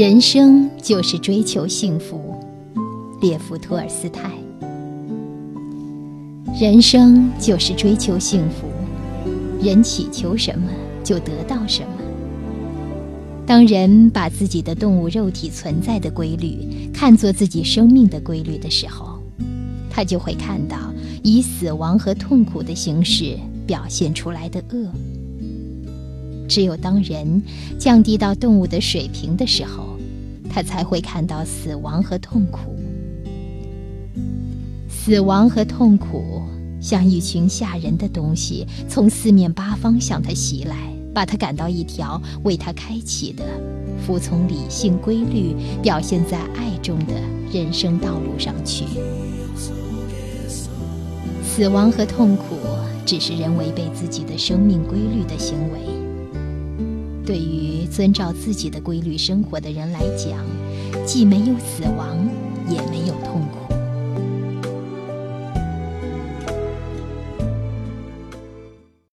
人生就是追求幸福，列夫·托尔斯泰。人生就是追求幸福，人祈求什么就得到什么。当人把自己的动物肉体存在的规律看作自己生命的规律的时候，他就会看到以死亡和痛苦的形式表现出来的恶。只有当人降低到动物的水平的时候，他才会看到死亡和痛苦。死亡和痛苦像一群吓人的东西，从四面八方向他袭来。把他赶到一条为他开启的、服从理性规律、表现在爱中的人生道路上去。死亡和痛苦只是人违背自己的生命规律的行为。对于遵照自己的规律生活的人来讲，既没有死亡，